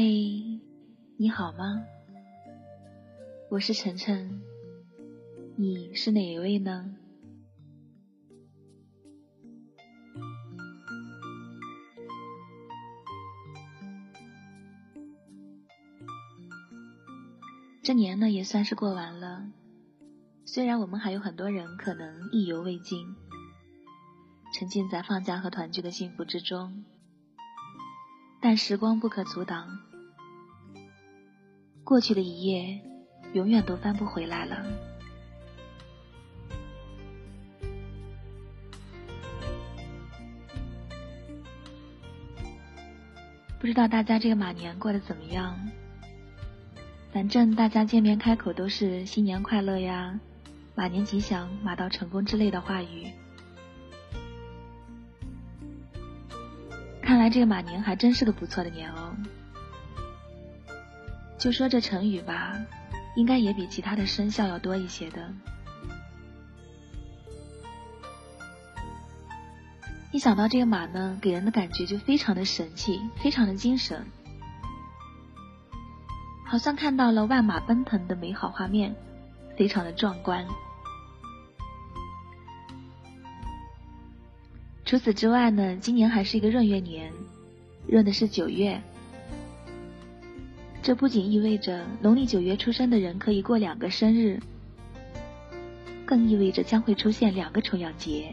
嘿，你好吗？我是晨晨，你是哪一位呢？这年呢也算是过完了，虽然我们还有很多人可能意犹未尽，沉浸在放假和团聚的幸福之中，但时光不可阻挡，过去的一夜永远都翻不回来了。不知道大家这个马年过得怎么样？反正大家见面开口都是新年快乐呀，马年吉祥、马到成功之类的话语。看来这个马年还真是个不错的年哦。就说这成语吧，应该也比其他的生肖要多一些的。一想到这个马呢，给人的感觉就非常的神气，非常的精神。好像看到了万马奔腾的美好画面，非常的壮观。除此之外呢，今年还是一个闰月年，闰的是九月。这不仅意味着农历九月出生的人可以过两个生日，更意味着将会出现两个重阳节。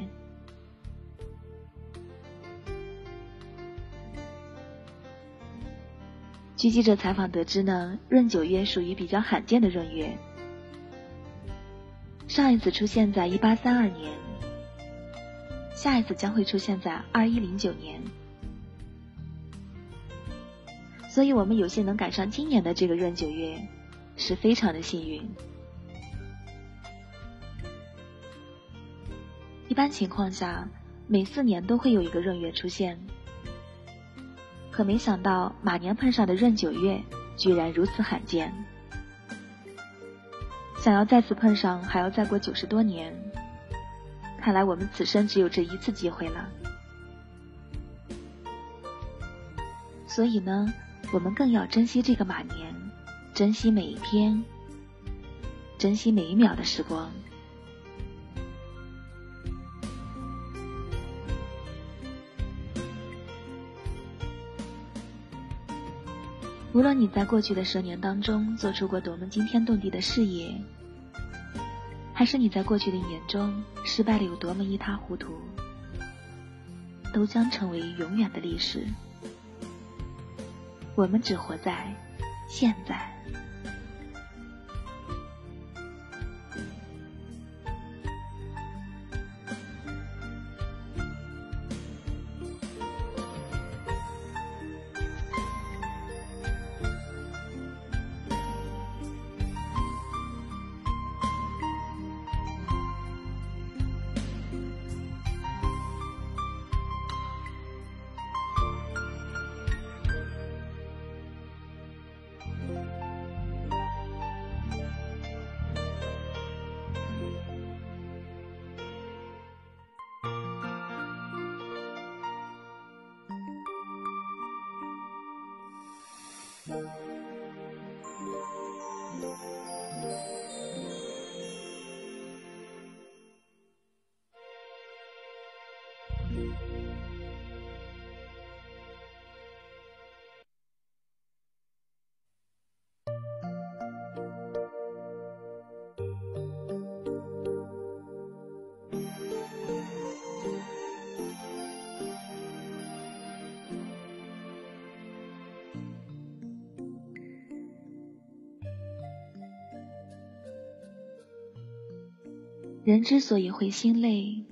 据记者采访得知呢，闰九月属于比较罕见的闰月，上一次出现在一八三二年，下一次将会出现在二一零九年，所以我们有幸能赶上今年的这个闰九月，是非常的幸运。一般情况下，每四年都会有一个闰月出现。可没想到，马年碰上的闰九月居然如此罕见。想要再次碰上，还要再过九十多年。看来我们此生只有这一次机会了。所以呢，我们更要珍惜这个马年，珍惜每一天，珍惜每一秒的时光。无论你在过去的十年当中做出过多么惊天动地的事业，还是你在过去的一年中失败的有多么一塌糊涂，都将成为永远的历史。我们只活在现在。人之所以会心累，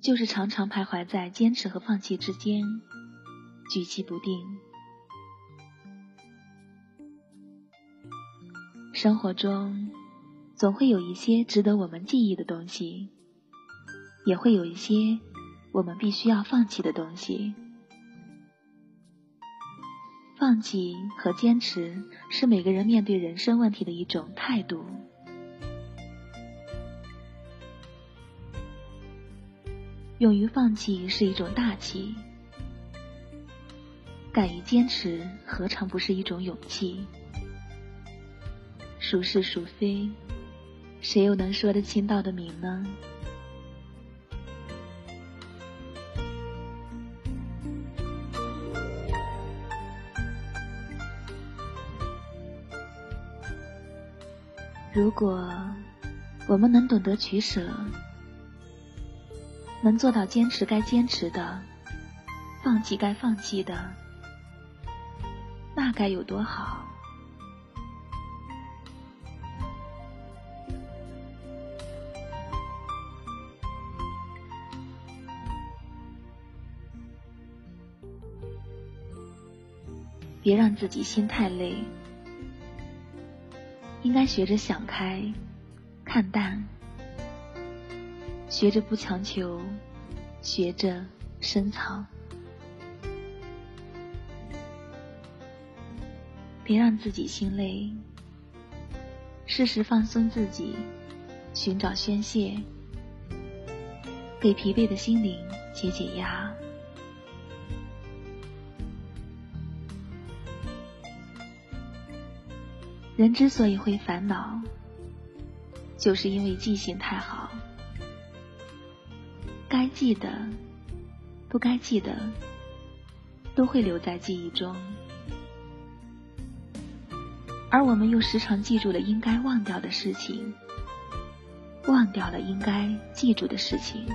就是常常徘徊在坚持和放弃之间，举棋不定。生活中，总会有一些值得我们记忆的东西，也会有一些我们必须要放弃的东西。放弃和坚持，是每个人面对人生问题的一种态度。勇于放弃是一种大气，敢于坚持，何尝不是一种勇气？孰是孰非，谁又能说得清道得明呢？如果我们能懂得取舍，能做到坚持该坚持的，放弃该放弃的，那该有多好！别让自己心太累。应该学着想开、看淡，学着不强求，学着深藏。别让自己心累，适时放松自己，寻找宣泄，给疲惫的心灵解解压。人之所以会烦恼，就是因为记性太好，该记得、不该记得，都会留在记忆中，而我们又时常记住了应该忘掉的事情，忘掉了应该记住的事情。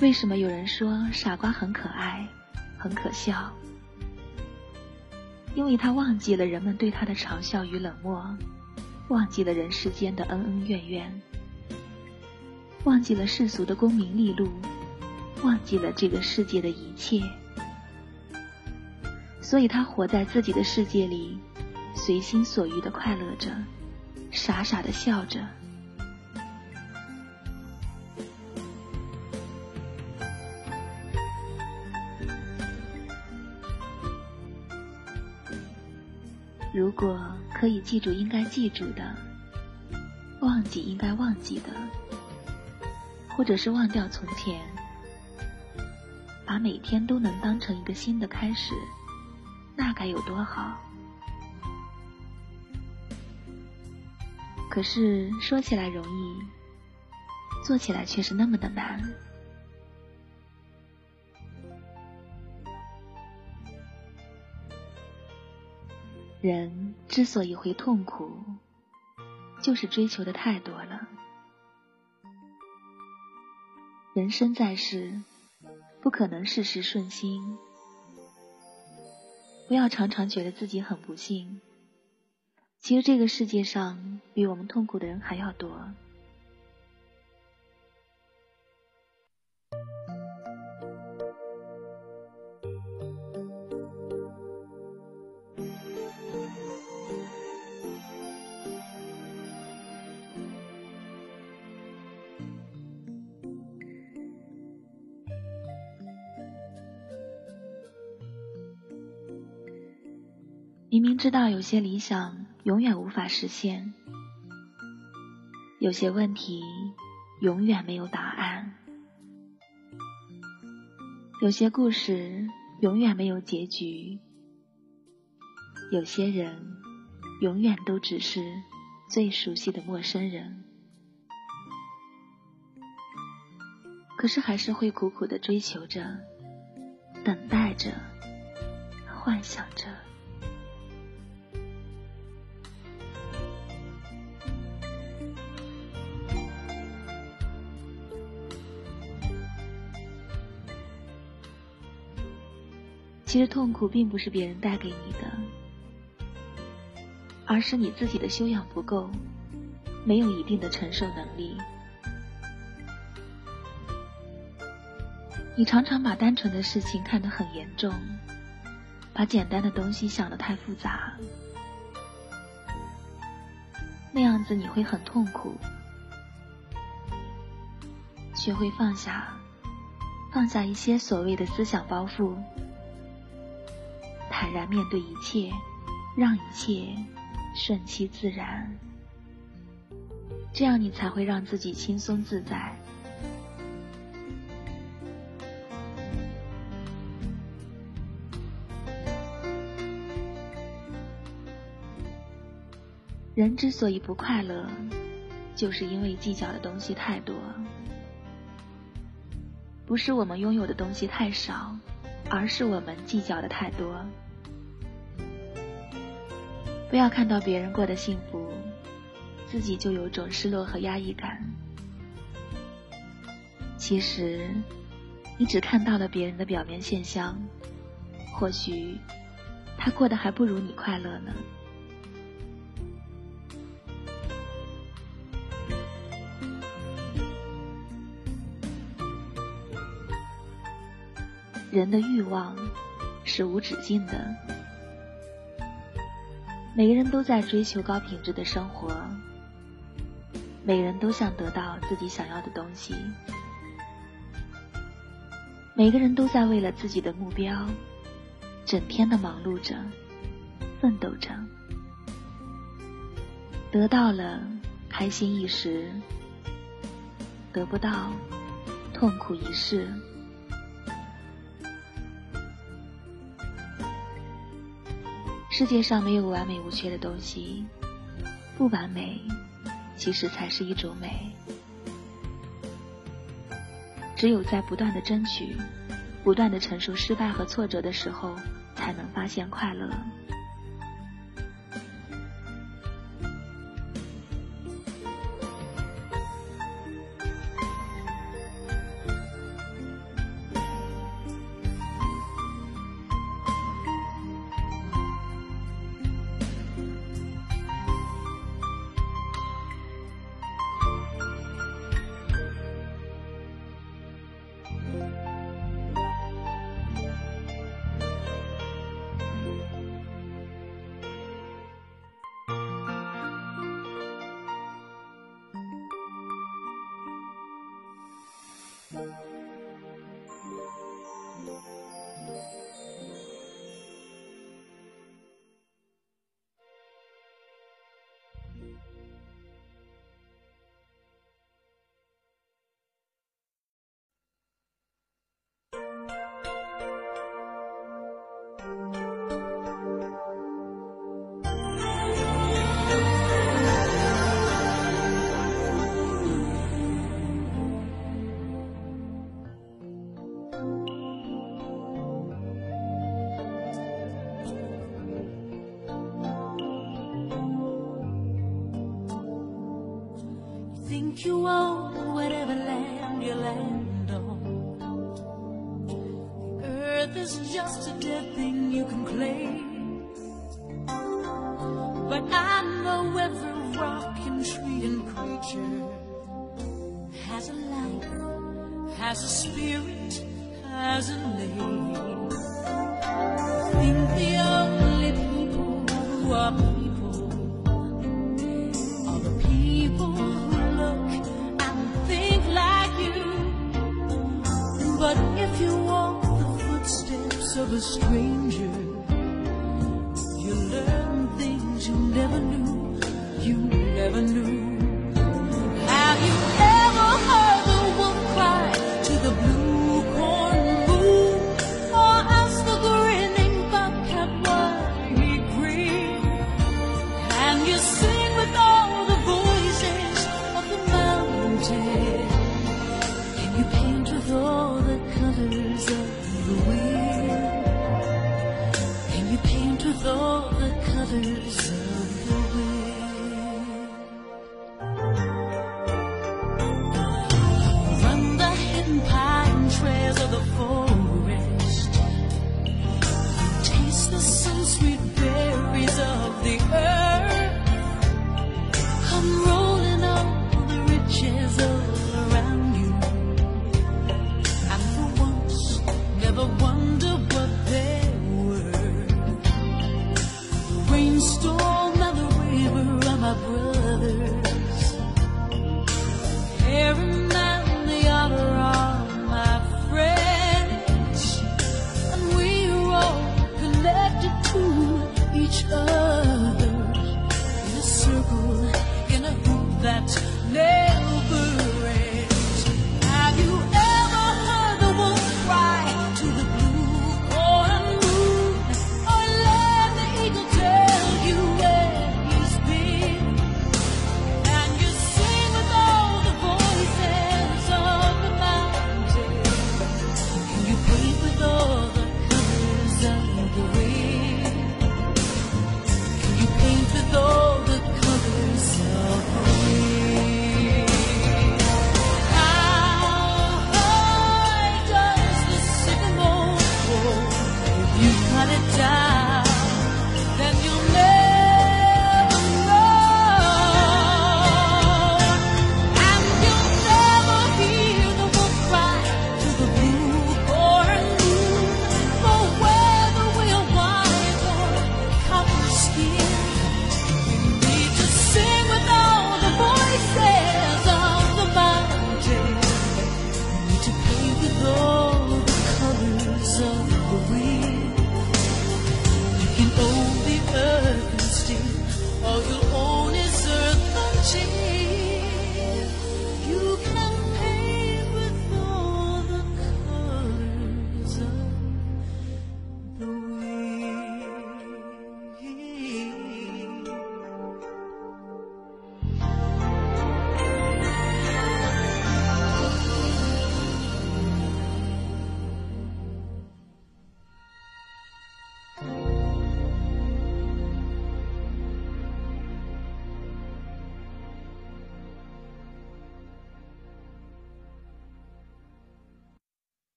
为什么有人说傻瓜很可爱，很可笑？因为他忘记了人们对他的嘲笑与冷漠，忘记了人世间的恩恩怨怨，忘记了世俗的功名利禄，忘记了这个世界的一切，所以他活在自己的世界里，随心所欲的快乐着，傻傻的笑着。如果可以记住应该记住的，忘记应该忘记的，或者是忘掉从前，把每天都能当成一个新的开始，那该有多好！可是说起来容易，做起来却是那么的难。人之所以会痛苦，就是追求的太多了。人生在世，不可能事事顺心。不要常常觉得自己很不幸，其实这个世界上比我们痛苦的人还要多。知道有些理想永远无法实现，有些问题永远没有答案，有些故事永远没有结局，有些人永远都只是最熟悉的陌生人，可是还是会苦苦的追求着，等待着，幻想着。其实痛苦并不是别人带给你的，而是你自己的修养不够，没有一定的承受能力。你常常把单纯的事情看得很严重，把简单的东西想得太复杂，那样子你会很痛苦。学会放下，放下一些所谓的思想包袱。坦然面对一切，让一切顺其自然。这样你才会让自己轻松自在。人之所以不快乐，就是因为计较的东西太多。不是我们拥有的东西太少，而是我们计较的太多。不要看到别人过得幸福，自己就有种失落和压抑感。其实，你只看到了别人的表面现象，或许他过得还不如你快乐呢。人的欲望是无止境的，每个人都在追求高品质的生活，每个人都想得到自己想要的东西，每个人都在为了自己的目标，整天的忙碌着，奋斗着，得到了开心一时，得不到痛苦一世。世界上没有完美无缺的东西，不完美其实才是一种美。只有在不断的争取、不断的承受失败和挫折的时候，才能发现快乐。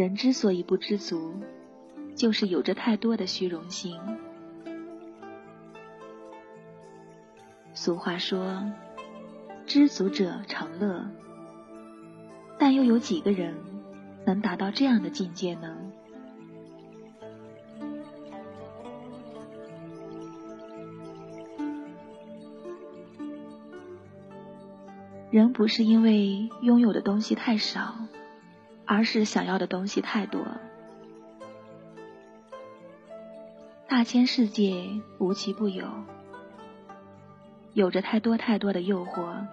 人之所以不知足，就是有着太多的虚荣心。俗话说：“知足者常乐。”但又有几个人能达到这样的境界呢？人不是因为拥有的东西太少，而是想要的东西太多。大千世界无奇不有，有着太多太多的诱惑，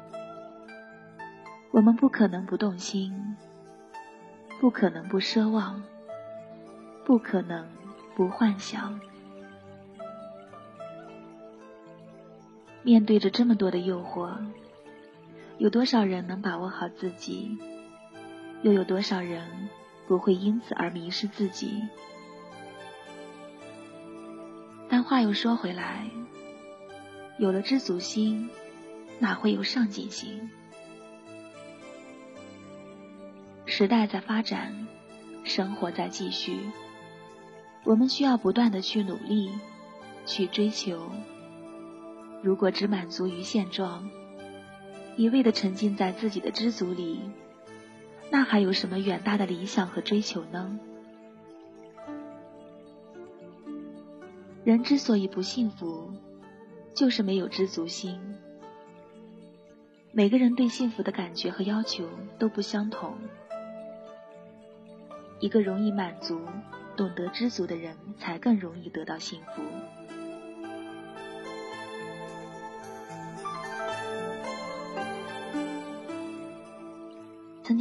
我们不可能不动心，不可能不奢望，不可能不幻想。面对着这么多的诱惑。有多少人能把握好自己？又有多少人不会因此而迷失自己？但话又说回来，有了知足心，哪会有上进心？时代在发展，生活在继续，我们需要不断的去努力，去追求。如果只满足于现状，一味的沉浸在自己的知足里，那还有什么远大的理想和追求呢？人之所以不幸福，就是没有知足心。每个人对幸福的感觉和要求都不相同。一个容易满足、懂得知足的人，才更容易得到幸福。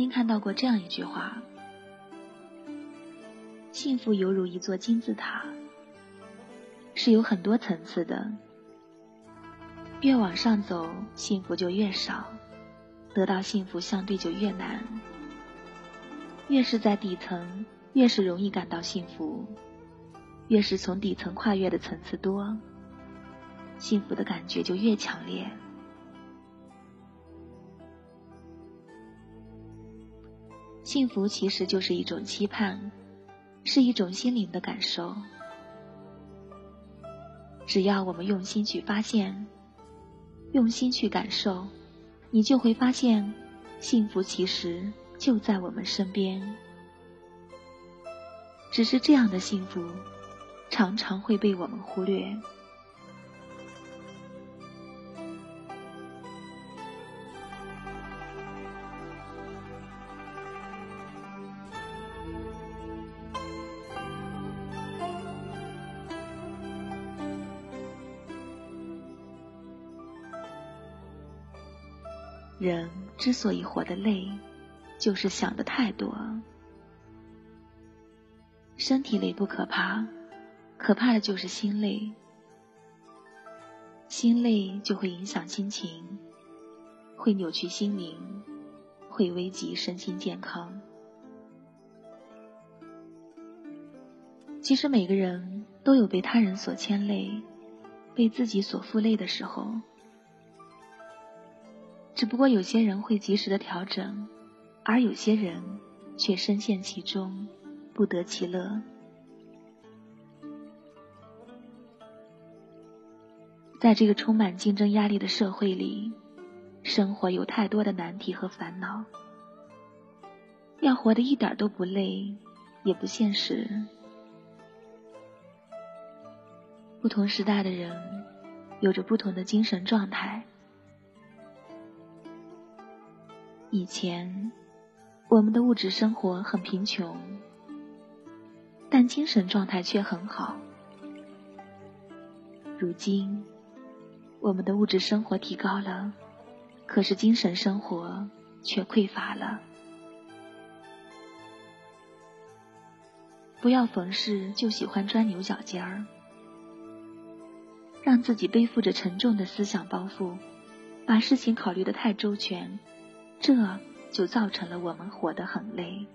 看到过这样一句话：“幸福犹如一座金字塔，是有很多层次的。越往上走，幸福就越少，得到幸福相对就越难。越是在底层，越是容易感到幸福；越是从底层跨越的层次多，幸福的感觉就越强烈。”幸福其实就是一种期盼，是一种心灵的感受。只要我们用心去发现，用心去感受，你就会发现，幸福其实就在我们身边。只是这样的幸福，常常会被我们忽略。人之所以活得累，就是想的太多。身体累不可怕，可怕的就是心累。心累就会影响心情，会扭曲心灵，会危及身心健康。其实每个人都有被他人所牵累，被自己所负累的时候。只不过有些人会及时的调整，而有些人却深陷其中，不得其乐。在这个充满竞争压力的社会里，生活有太多的难题和烦恼，要活得一点都不累，也不现实。不同时代的人，有着不同的精神状态。以前，我们的物质生活很贫穷，但精神状态却很好。如今，我们的物质生活提高了，可是精神生活却匮乏了。不要逢事就喜欢钻牛角尖儿，让自己背负着沉重的思想包袱，把事情考虑的太周全。这就造成了我们活得很累。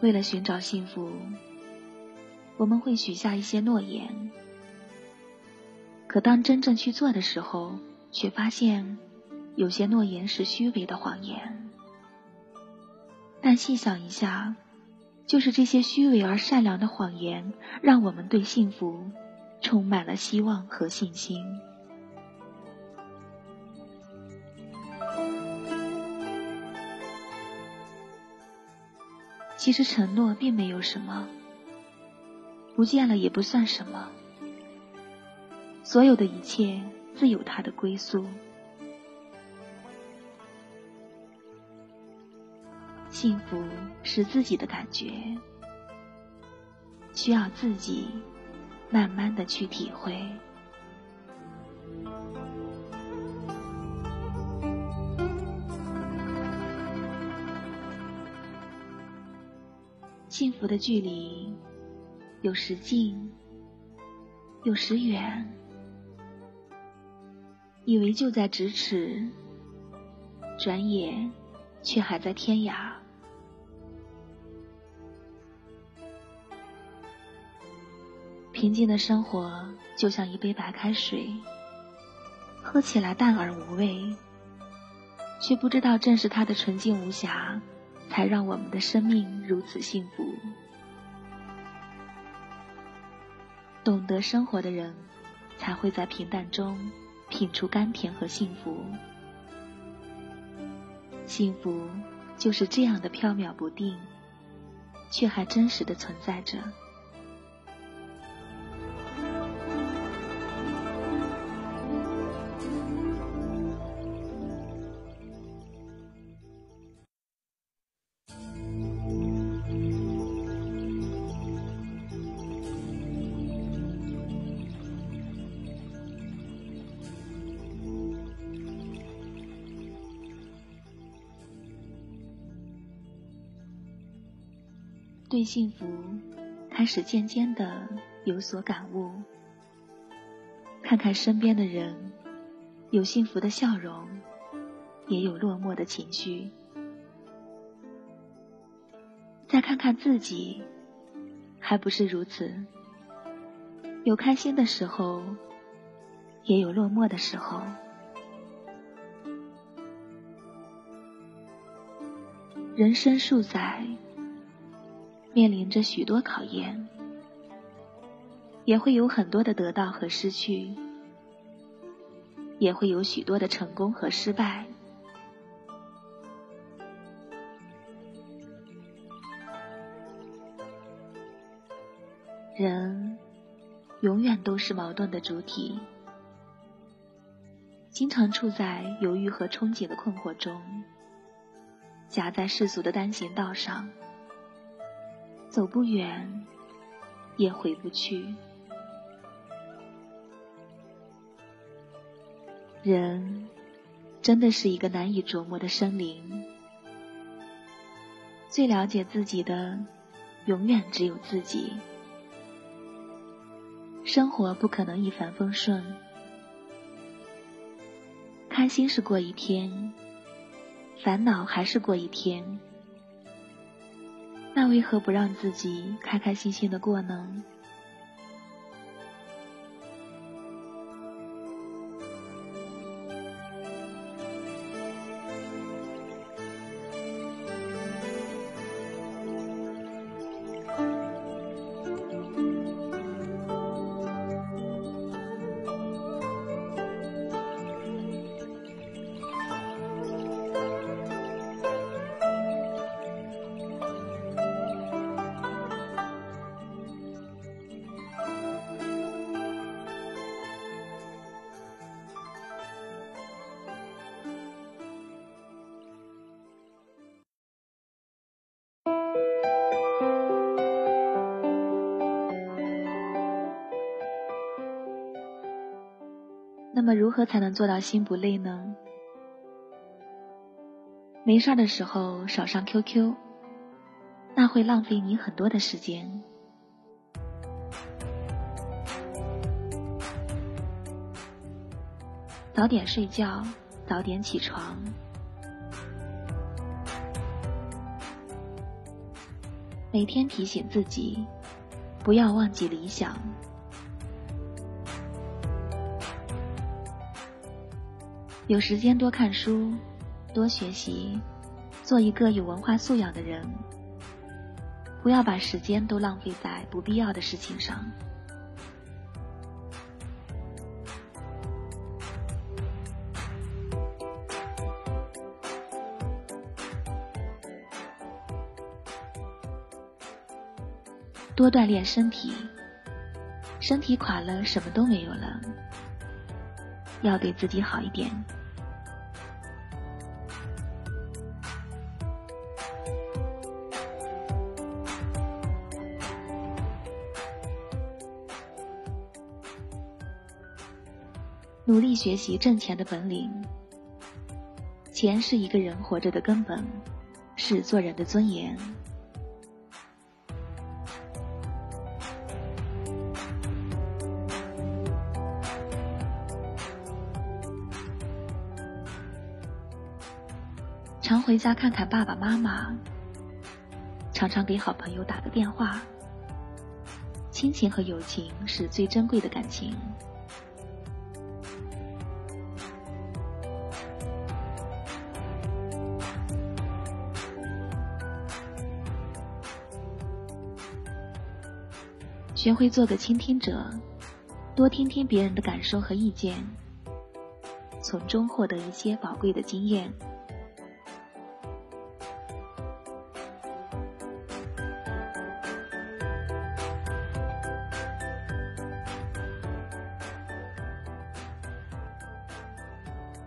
为了寻找幸福，我们会许下一些诺言，可当真正去做的时候，却发现有些诺言是虚伪的谎言。但细想一下，就是这些虚伪而善良的谎言，让我们对幸福充满了希望和信心。其实承诺并没有什么，不见了也不算什么。所有的一切自有它的归宿。幸福是自己的感觉，需要自己慢慢的去体会。幸福的距离有时近，有时远，以为就在咫尺，转眼却还在天涯。平静的生活就像一杯白开水，喝起来淡而无味，却不知道正是它的纯净无瑕。才让我们的生命如此幸福。懂得生活的人，才会在平淡中品出甘甜和幸福。幸福就是这样的飘渺不定，却还真实的存在着。对幸福开始渐渐的有所感悟。看看身边的人，有幸福的笑容，也有落寞的情绪。再看看自己，还不是如此？有开心的时候，也有落寞的时候。人生数载。面临着许多考验，也会有很多的得到和失去，也会有许多的成功和失败。人永远都是矛盾的主体，经常处在犹豫和憧憬的困惑中，夹在世俗的单行道上。走不远，也回不去。人真的是一个难以琢磨的生灵，最了解自己的，永远只有自己。生活不可能一帆风顺，开心是过一天，烦恼还是过一天。那为何不让自己开开心心的过呢？么如何才能做到心不累呢？没事的时候少上 QQ，那会浪费你很多的时间。早点睡觉，早点起床。每天提醒自己，不要忘记理想。有时间多看书，多学习，做一个有文化素养的人。不要把时间都浪费在不必要的事情上。多锻炼身体，身体垮了，什么都没有了。要对自己好一点。努力学习挣钱的本领。钱是一个人活着的根本，是做人的尊严。常回家看看爸爸妈妈，常常给好朋友打个电话。亲情和友情是最珍贵的感情。学会做个倾听者，多听听别人的感受和意见，从中获得一些宝贵的经验。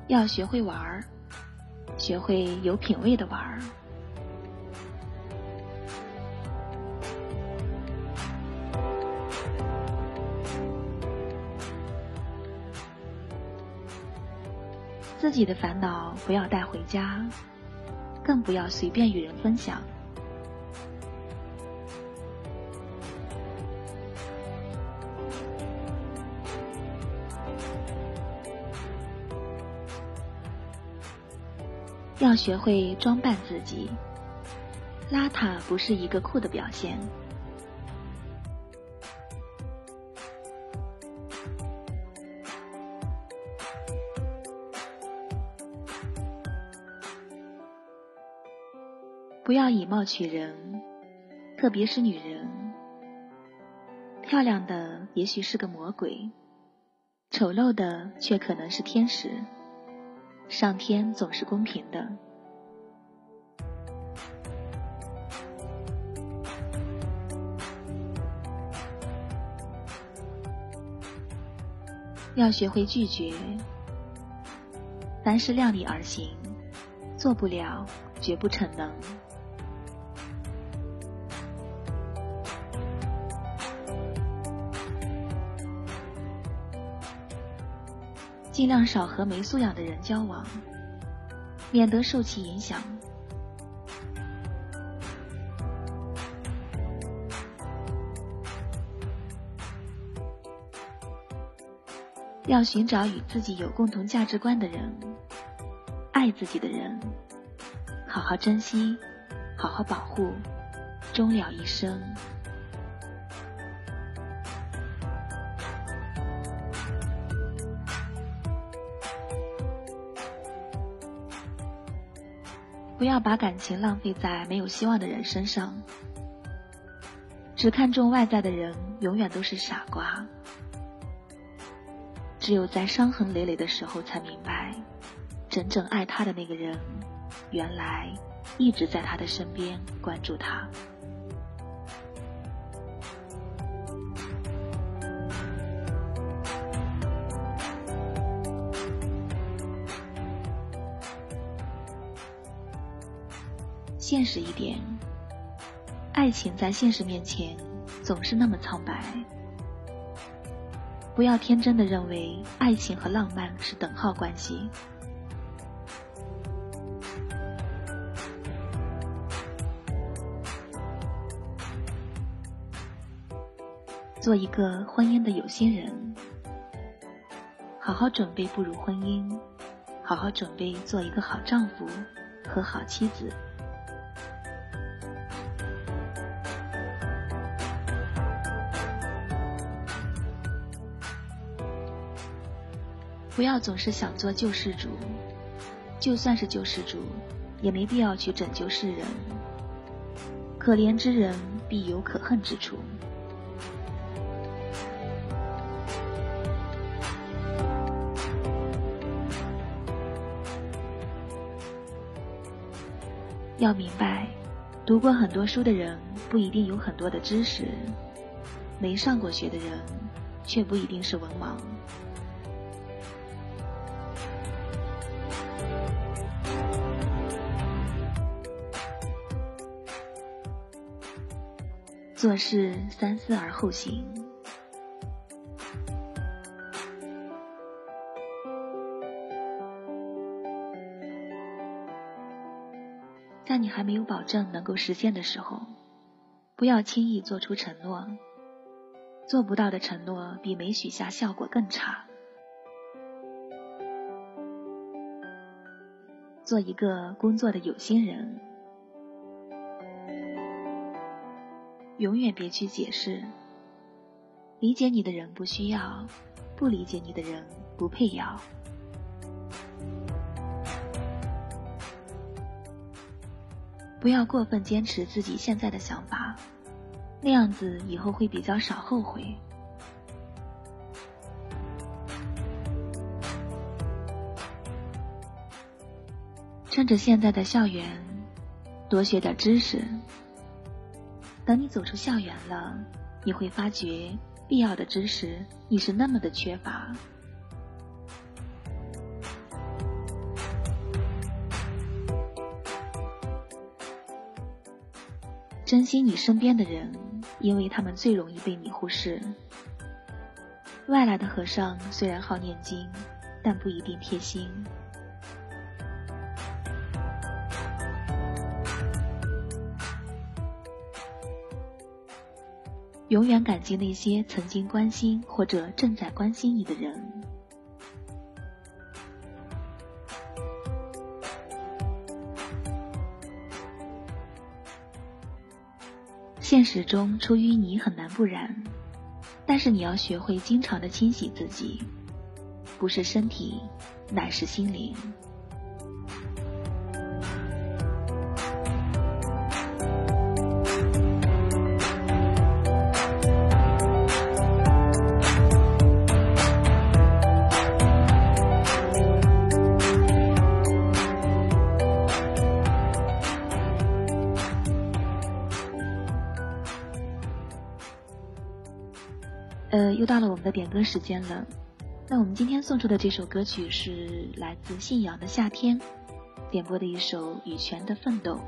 要学会玩儿，学会有品位的玩儿。自己的烦恼不要带回家，更不要随便与人分享。要学会装扮自己，邋遢不是一个酷的表现。不要以貌取人，特别是女人。漂亮的也许是个魔鬼，丑陋的却可能是天使。上天总是公平的。要学会拒绝，凡事量力而行，做不了绝不逞能。尽量少和没素养的人交往，免得受其影响。要寻找与自己有共同价值观的人，爱自己的人，好好珍惜，好好保护，终了一生。不要把感情浪费在没有希望的人身上。只看重外在的人，永远都是傻瓜。只有在伤痕累累的时候，才明白，真正爱他的那个人，原来一直在他的身边，关注他。现实一点，爱情在现实面前总是那么苍白。不要天真的认为爱情和浪漫是等号关系。做一个婚姻的有心人，好好准备步入婚姻，好好准备做一个好丈夫和好妻子。不要总是想做救世主，就算是救世主，也没必要去拯救世人。可怜之人必有可恨之处。要明白，读过很多书的人不一定有很多的知识，没上过学的人却不一定是文盲。做事三思而后行。在你还没有保证能够实现的时候，不要轻易做出承诺。做不到的承诺比没许下效果更差。做一个工作的有心人，永远别去解释。理解你的人不需要，不理解你的人不配要。不要过分坚持自己现在的想法，那样子以后会比较少后悔。趁着现在的校园，多学点知识。等你走出校园了，你会发觉必要的知识你是那么的缺乏。珍惜你身边的人，因为他们最容易被你忽视。外来的和尚虽然好念经，但不一定贴心。永远感激那些曾经关心或者正在关心你的人。现实中出淤泥很难不染，但是你要学会经常的清洗自己，不是身体，乃是心灵。点歌时间了。那我们今天送出的这首歌曲是来自信仰的夏天点播的一首羽泉的奋斗，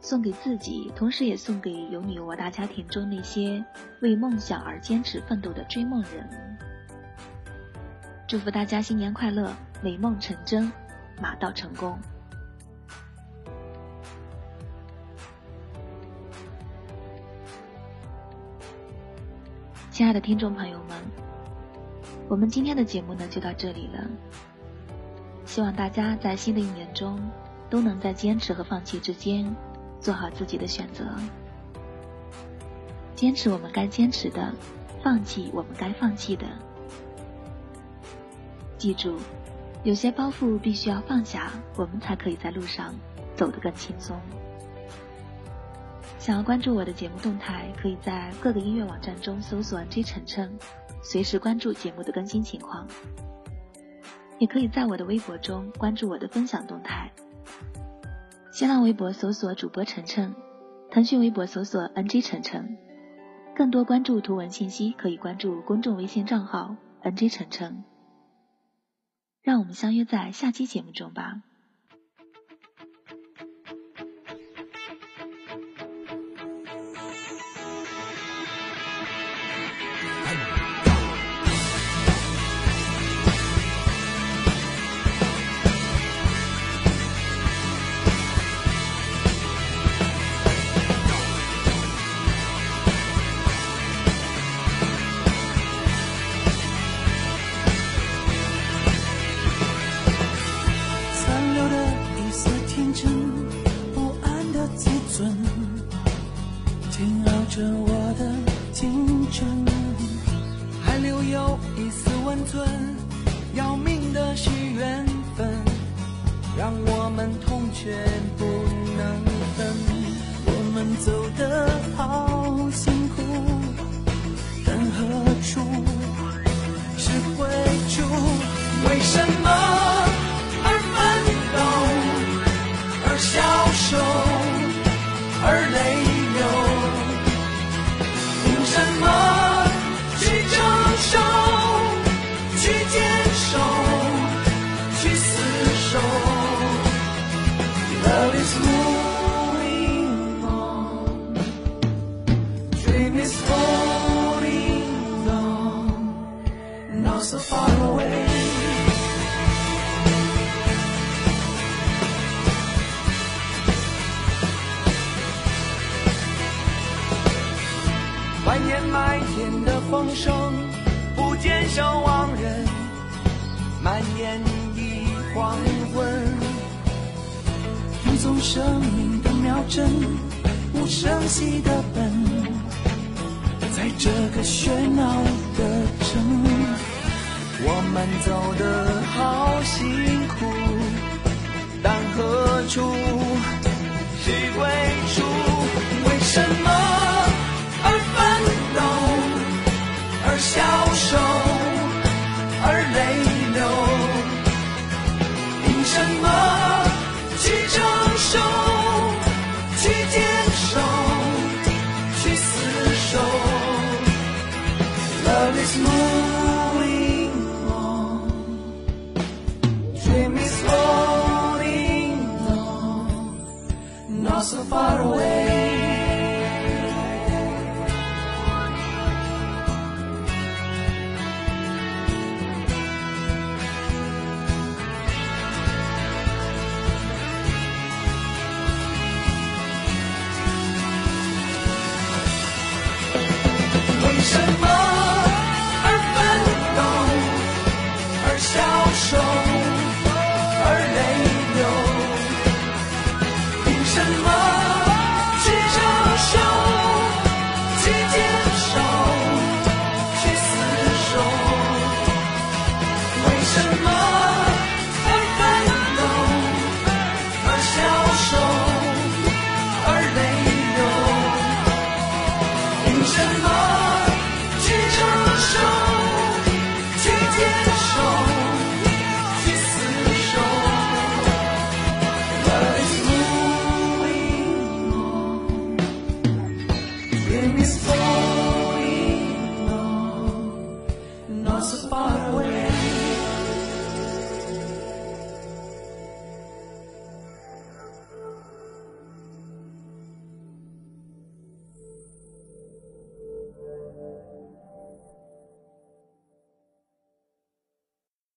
送给自己，同时也送给有你我大家庭中那些为梦想而坚持奋斗的追梦人。祝福大家新年快乐，美梦成真，马到成功。亲爱的听众朋友们，我们今天的节目呢就到这里了。希望大家在新的一年中都能在坚持和放弃之间做好自己的选择，坚持我们该坚持的，放弃我们该放弃的。记住，有些包袱必须要放下，我们才可以在路上走得更轻松。想要关注我的节目动态，可以在各个音乐网站中搜索 “J 晨晨”，随时关注节目的更新情况。也可以在我的微博中关注我的分享动态。新浪微博搜索主播晨晨，腾讯微博搜索 “NG 晨晨”。更多关注图文信息，可以关注公众微信账号 “NG 晨晨”。让我们相约在下期节目中吧。so far away. 怀念麦田的风声不见声亡人满眼已黄昏听从生命的秒针无声息的奔在这个喧闹的城我们走得好辛苦，但何处是归处？为什么而奋斗，而消瘦，